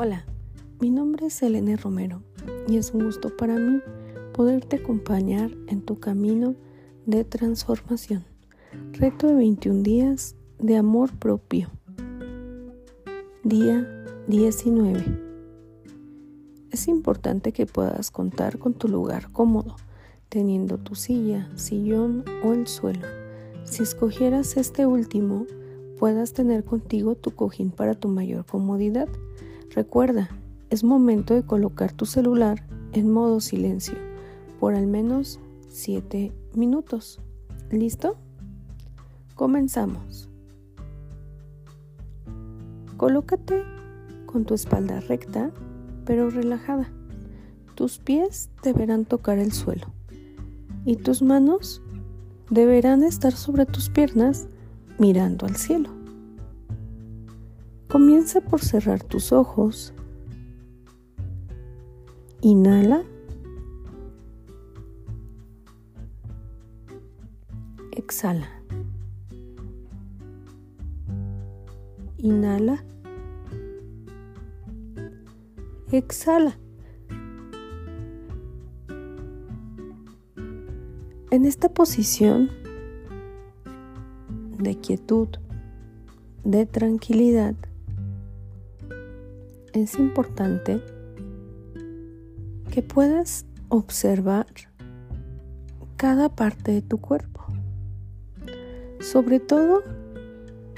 Hola, mi nombre es Elena Romero y es un gusto para mí poderte acompañar en tu camino de transformación. Reto de 21 días de amor propio. Día 19. Es importante que puedas contar con tu lugar cómodo, teniendo tu silla, sillón o el suelo. Si escogieras este último, puedas tener contigo tu cojín para tu mayor comodidad. Recuerda, es momento de colocar tu celular en modo silencio por al menos 7 minutos. ¿Listo? Comenzamos. Colócate con tu espalda recta pero relajada. Tus pies deberán tocar el suelo y tus manos deberán estar sobre tus piernas mirando al cielo. Comienza por cerrar tus ojos. Inhala. Exhala. Inhala. Exhala. En esta posición de quietud, de tranquilidad, es importante que puedas observar cada parte de tu cuerpo, sobre todo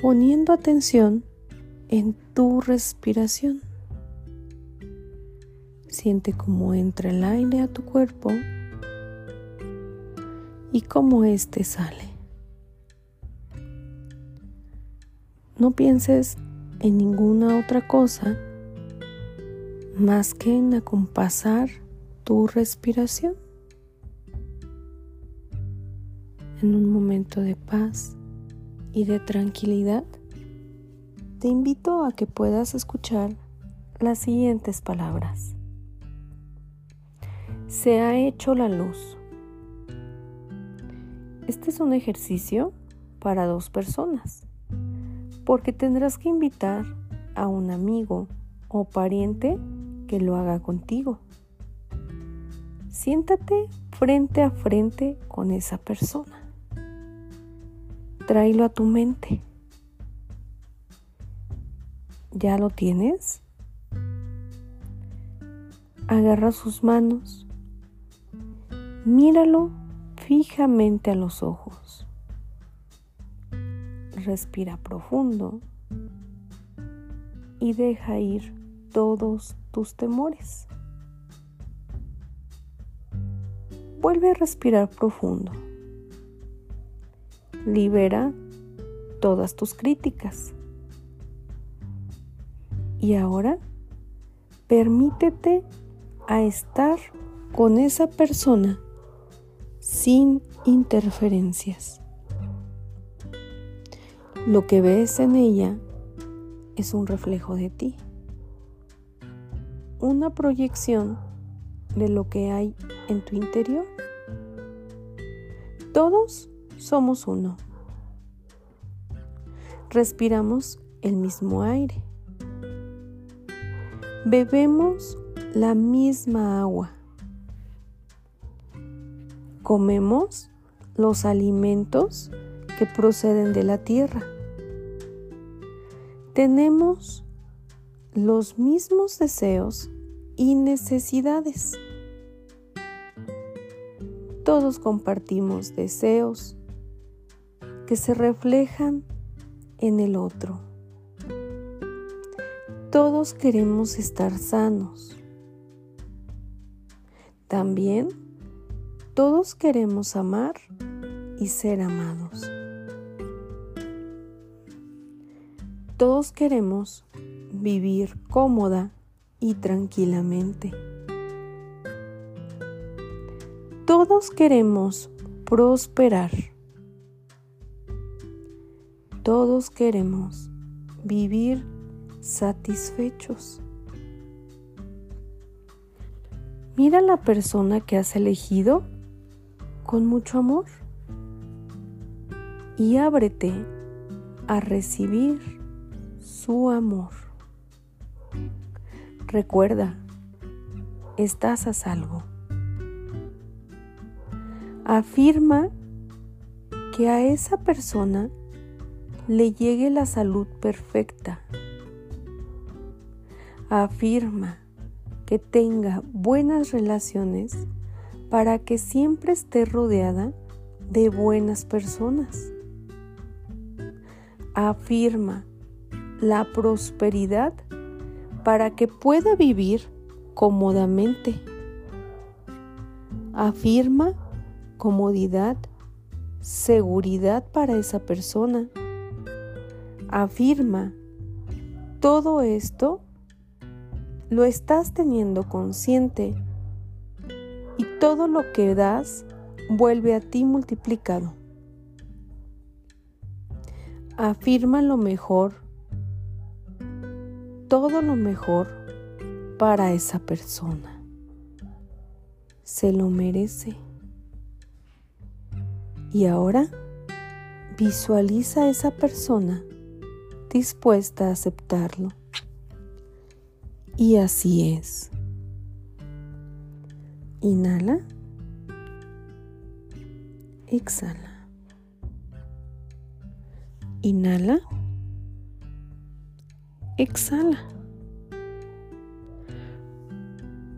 poniendo atención en tu respiración. Siente cómo entra el aire a tu cuerpo y cómo éste sale. No pienses en ninguna otra cosa más que en acompasar tu respiración. En un momento de paz y de tranquilidad, te invito a que puedas escuchar las siguientes palabras. Se ha hecho la luz. Este es un ejercicio para dos personas, porque tendrás que invitar a un amigo o pariente que lo haga contigo. Siéntate frente a frente con esa persona. Tráelo a tu mente. ¿Ya lo tienes? Agarra sus manos. Míralo fijamente a los ojos. Respira profundo y deja ir todos tus temores. Vuelve a respirar profundo. Libera todas tus críticas. Y ahora permítete a estar con esa persona sin interferencias. Lo que ves en ella es un reflejo de ti una proyección de lo que hay en tu interior. Todos somos uno. Respiramos el mismo aire. Bebemos la misma agua. Comemos los alimentos que proceden de la tierra. Tenemos los mismos deseos y necesidades. Todos compartimos deseos que se reflejan en el otro. Todos queremos estar sanos. También todos queremos amar y ser amados. Todos queremos vivir cómoda y tranquilamente. Todos queremos prosperar. Todos queremos vivir satisfechos. Mira la persona que has elegido con mucho amor y ábrete a recibir su amor. Recuerda, estás a salvo. Afirma que a esa persona le llegue la salud perfecta. Afirma que tenga buenas relaciones para que siempre esté rodeada de buenas personas. Afirma la prosperidad para que pueda vivir cómodamente. Afirma comodidad, seguridad para esa persona. Afirma, todo esto lo estás teniendo consciente y todo lo que das vuelve a ti multiplicado. Afirma lo mejor, todo lo mejor para esa persona. Se lo merece. Y ahora visualiza a esa persona dispuesta a aceptarlo. Y así es. Inhala. Exhala. Inhala. Exhala.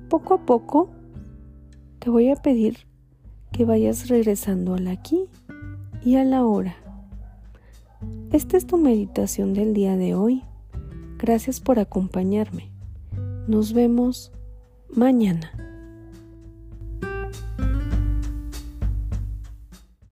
Poco a poco te voy a pedir que vayas regresando al aquí y a la hora. Esta es tu meditación del día de hoy. Gracias por acompañarme. Nos vemos mañana.